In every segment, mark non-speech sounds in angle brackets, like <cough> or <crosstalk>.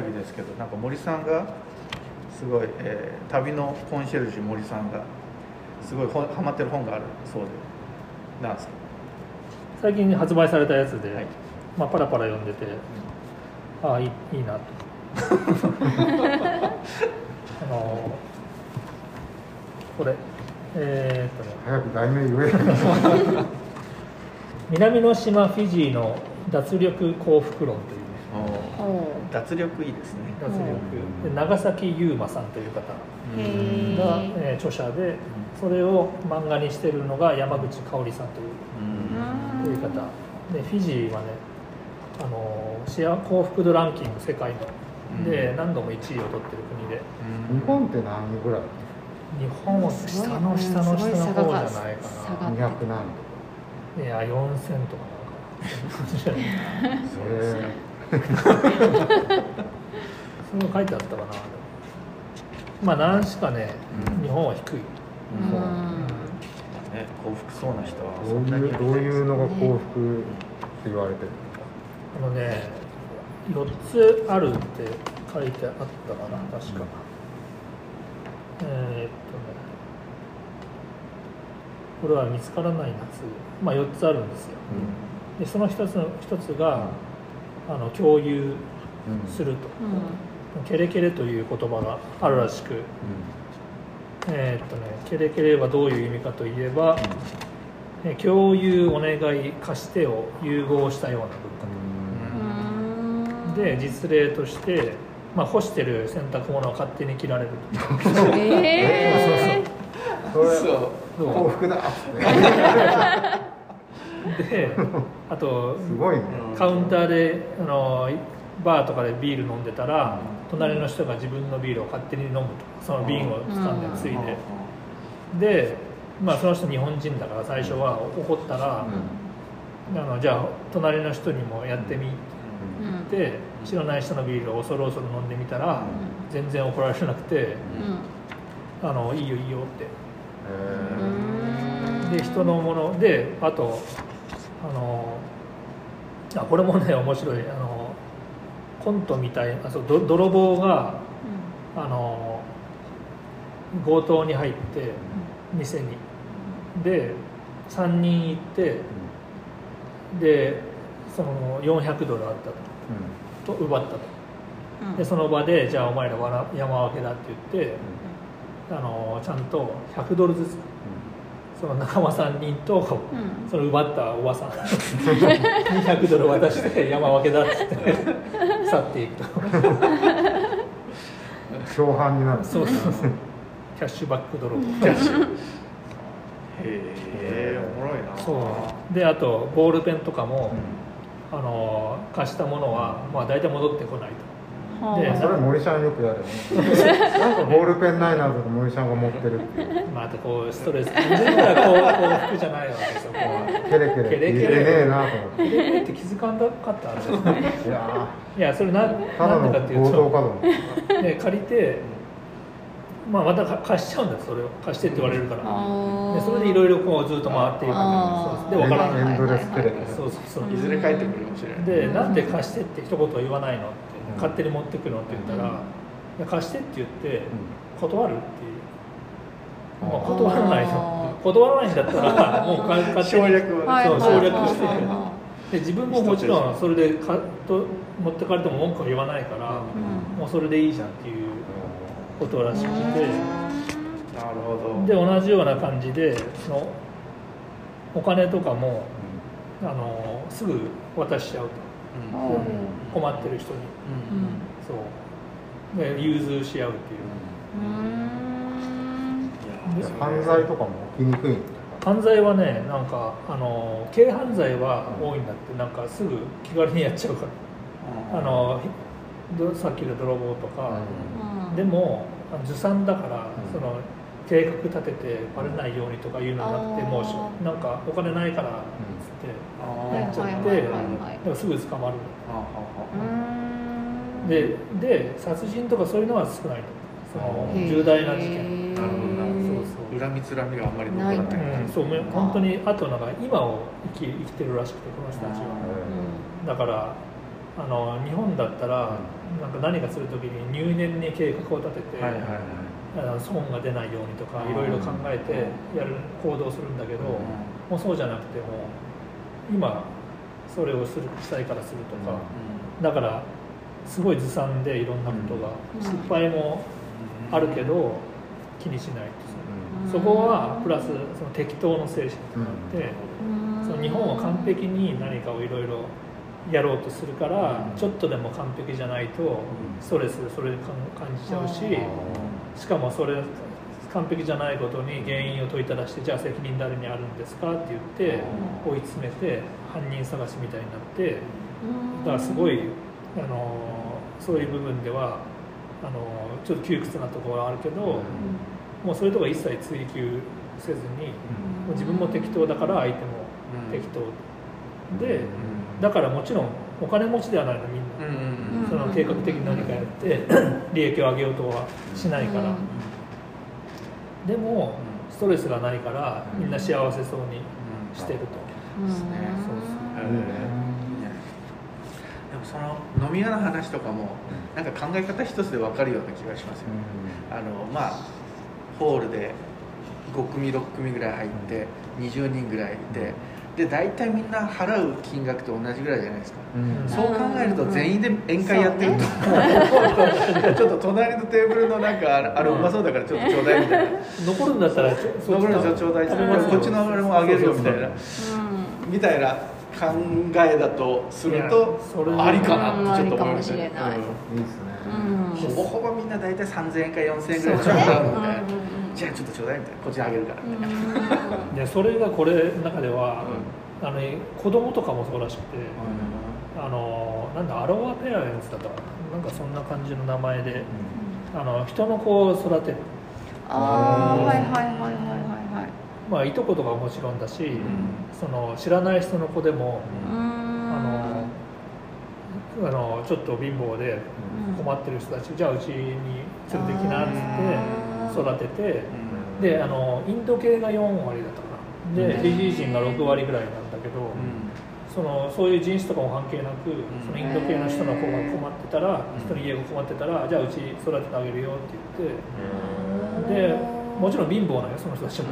会議ですけどなんか森さんがすごい、えー旅のコンシェルジュ森さんがすごい本ハマってる本があるそうでなんですか？最近発売されたやつで、はい。まあ、パラパラ読んでて、ああいいいいなと。<laughs> あのこれえーっとね。早く題名言え。<laughs> 南の島フィジーの脱力幸福論というね脱力いいですね。脱力。うん。で長崎優馬さんという方が、ー。えー著者でそれを漫画にしてるのが山口香織さんといううん。という方。でフィジーはねあの幸幸福度ランキング世界の。で何度も1位を取ってる国で。うん。日本って何位ぐらい？日本は下の下の下の方じゃないか差が200何ないや4000とかなんか。<laughs> それその書いてあったかな。まあ何しかねうん。日本は低い、うん。そうね、幸福そうな人はどそなにうんいうどういうのが幸福って言われてるあのね4つあるって書いてあったかな確か、えーっとねこれは見つからないなすぐまあ4つあるんですよ。でその1つの一つがあの共有すると、ケレケレという言葉があるらしく、えーっとね、ケレケレはどういう意味かといえば、え共有お願い貸してを融合したような文化。とで実例として、まあ、干してる洗濯物を勝手に着られるえそれそう。幸福だっつってで <laughs> あとすごいね。カウンターであのバーとかでビール飲んでたら隣の人が自分のビールを勝手に飲むとその瓶を掴んでついでで、まあ、その人日本人だから最初は怒ったら、あのじゃあ隣の人にもやってみって。言って知らない人のビールを恐る恐る飲んでみたら全然怒られなくて「あのいいよいいよ」って。へで人のものであとあのあこれもね <laughs> 面白い。あのコントみたいあそうど泥棒があの強盗に入って店に。で3人行ってでその400ドルあったと。と奪ったと。でその場でじゃあお前らわら山分けだって言ってあのちゃんと100ドルずつその仲間3人とうん。その奪ったおばさん。<laughs> 200ドル渡して山分けだっつって。<laughs> 去っていくと。共犯になるそうそうそう。キャッシュバック泥棒へえおもろいな。そう。であとボールペンとかも、あの貸したものは、まあ、大体戻ってこないと。はあでそれ森さんよくやるよね。<laughs> なんかボールペンないなとか森さんが持ってるっていう。またこうストレス。感じたらこう幸福じゃないわけそこは。ケレケレ。ケレケレ言えねえなと思って。ケレケレって気づかんなかったあれですねいやいやそれなでかっていう強盗かととで借りて、まあ、またか貸しちゃうんだよそれを。貸してって言われるから。でそれでいろいろこうずっと回っていくで分からない。エンドレスケレケレそうそうそう。いずれ帰ってくるかもしれない。でなんで貸してって一言言わないのって勝手に持ってくの？って言ったら、貸してって言って断るっていう、うんまあ、断らないあの断らないんだったら <laughs> もう勝手に省略は。そう省略してで自分ももちろんそれでかと持ってかれても文句は言わないから、いうん。もうそれでいいじゃんっていうことらしくて、なるほど。で同じような感じでそのお金とかもあのすぐ渡しちゃうと。うん。うん困ってる人に。うん。そう。で融通し合うっていう。うん。犯罪とかも起きにくいん犯罪はねなんかあの軽犯罪は多いんだって。なんかすぐ気軽にやっちゃうから。あのどさっきの泥棒とか、でもあのずさんだから、うん。その計画立ててバレないようにとかいうのなくて、もうなんかお金ないからっつって、っちゃって、すぐ捕まる。あうんでで殺人とかそういうのは少ないその重大な事件。なるほどなるそう。恨みつらみがあんまり残らない。ないうん、そうめ本当にあとなんか今を生き生きてるらしくてこの人たちは、だからあの日本だったらなんか何かするときに入念に計画を立てて、はいはいあの損が出ないようにとかうん。いろいろ考えてやる行動するんだけど、もうそうじゃなくても今それをするしたいからするとか、だからすごいずさんでいろんなことが、うん。失敗もあるけど気にしないと。うん。そこはプラスその適当の精神とかあって、その日本は完璧に何かをいろいろやろうとするから、うん。ちょっとでも完璧じゃないとストレスそれで感感じちゃうし、しかもそれ完璧じゃないことに原因を問いただしてじゃあ責任誰にあるんですかって言って追い詰めて犯人探しみたいになってだからすごいあのそういう部分ではあのちょっと窮屈なところはあるけど、もうそういうところは一切追求せずにもう自分も適当だから相手も適当でだからもちろんお金持ちではないのみんな。その計画的に何かやって利益を上げようとはしないから、でもストレスがないからみんな幸せそうにしてると、うんですね。そうそうでもその飲み屋の話とかもなんか考え方一つで分かるような気がしますよ、あのまあホールで5組6組ぐらい入って20人ぐらいいてで大体みんな払う金額と同じぐらいじゃないですか。うん。そう考えると全員で宴会やってると、<laughs> ちょっと隣のテーブルのなんかあれあれうまそうだからちょっとちょうだいみたいな。残るんだったら残るちのちょうだい。こっちのあれもあげるよみたいな。みたいな考えだとするとそれありかなってちょっと思いましたねうん。ほぼほぼみんな大体3000円か4000円ぐらいちょうだいみたいな。うんうんうんじゃあちょっとちょうだいみたいなこっちにあげるからみたいなでそれがこれの中では、あの子供とかもそうらしくて、あのなんだアロワペアレンツだったかな。なんかそんな感じの名前であの人の子を育てる。ああはいはいはいはいはいはい。まあいとことかはもちろんだし、ん。その知らない人の子でも、うーん。あのあのちょっと貧乏で困ってる人たちじゃあうちに連れてきなっつって育ててであのインド系が4割だったかな。でうん。フィジー人が6割ぐらいなんだけど、そのそういう人種とかも関係なく、そのインド系の人の子が困ってたら、人の家が困ってたらじゃあうち育ててあげるよって言って。でもちろん貧乏なのよその人たちも、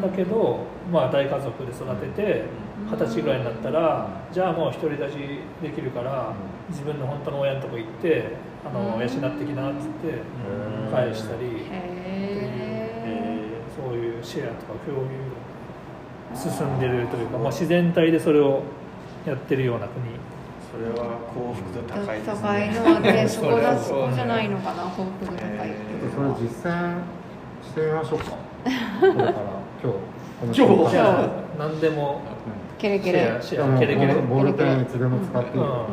だけど、まあ、大家族で育てて二十歳ぐらいになったらじゃあもう独り立ちできるから自分の本当の親のとこ行ってあの養ってきなっつって返したりシェアとか共有が進んでるというか、まあ、自然体でそれをやってるような国。それは幸福度高いえです高いねのはねそこだそこじゃないのかな幸福度高いっていうそれ実践してみましょうか。これから今日今日じゃあ何でもケレケレ。シェアケレケレ。ボールペンいつでも使っていい。うんよ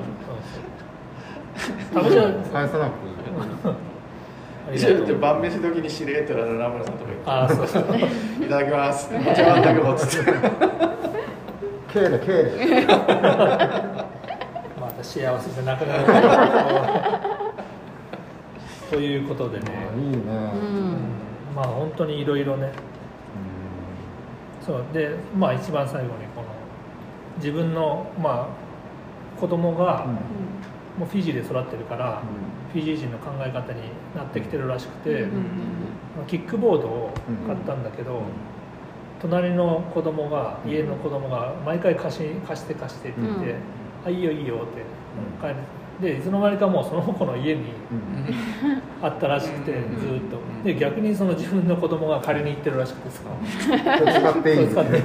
食べちゃう。返さなくていい晩飯時にしれっと名村さんとかあそう。そう言っていただきます。お茶碗だけ持つってケーレケーレ <laughs> また幸せでなくなると。いうことでね、いいね。うん。まあ本当にいろいろね。そう。でまあ一番最後にこの自分のまあ子供がもうフィジーで育ってるから、フィジー人の考え方になってきてるらしくて、キックボードを買ったんだけど、隣の子供が家の子供が毎回貸し貸して貸してって言って「あいいよいいよ」って帰る。でいつの間にかもうその子の家にあったらしくてずっと。で逆にその自分の子供が借りに行ってるらしくて <laughs> さ使っていい。使っていい。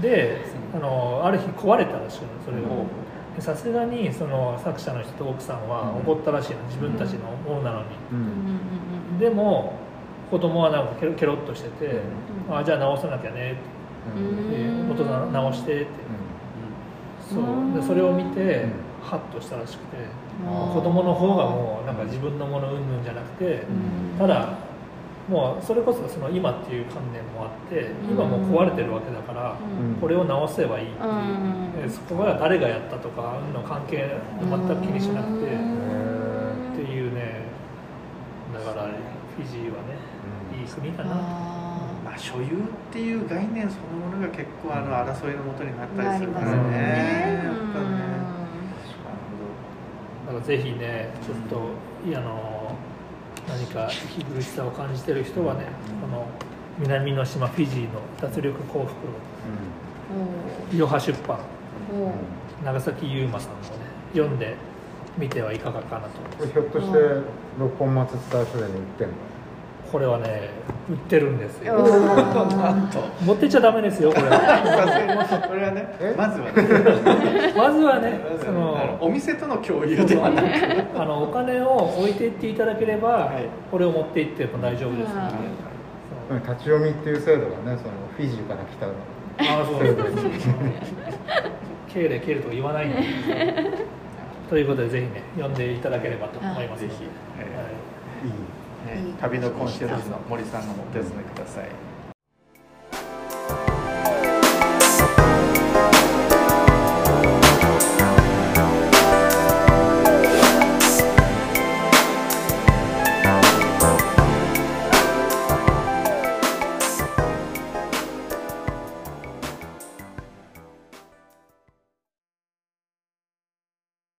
<laughs> であのある日壊れたらしいのそれが。でさすがにその作者の人と奥さんは怒ったらしいの。自分たちのものなのに。ううん。うん。んでも子供はなんかケロケロっとしてて「あじゃあ直さなきゃね」って。うん。でお父さん直して」って。そう。でそれを見てハッとしたらしくて。子供の方がもうなんか自分のものうんぬんじゃなくてうん。ただもうそれこそその今っていう観念もあって今もう壊れてるわけだからうん。これを直せばいいう。ん。でそこは誰がやったとかうんの関係全く気にしなくてっていうねだからフィジーはねいい国だなあまあ所有っていう概念そのものが結構あの争いのもとになったりするからね。ね。やっぱね。まからぜひねちょっと、いやあの何か息苦しさを感じてる人はね、この南の島フィジーの脱力幸福おいろは出版。長崎優馬さんもね読んでみてはいかがかなと。これひょっとして六本松伝え書店に売ってんの？これはね売ってるんですよ。<laughs> 持ってっちゃダメですよこれは。これはねえ？<laughs> まずはね。まずはねそあののお店との共有ではなく。<laughs> あのお金を置いていっていただければ、はい。これを持って行っても大丈夫です。ので、う。ん立ち読みっていう制度がねそのフィジーから来たああそうです。敬礼敬礼とか言わないんで。ということでぜひね読んでいただければと思います。のでぜひ、はい。えーね旅のコンシェルジュの森さんがお手伝いください。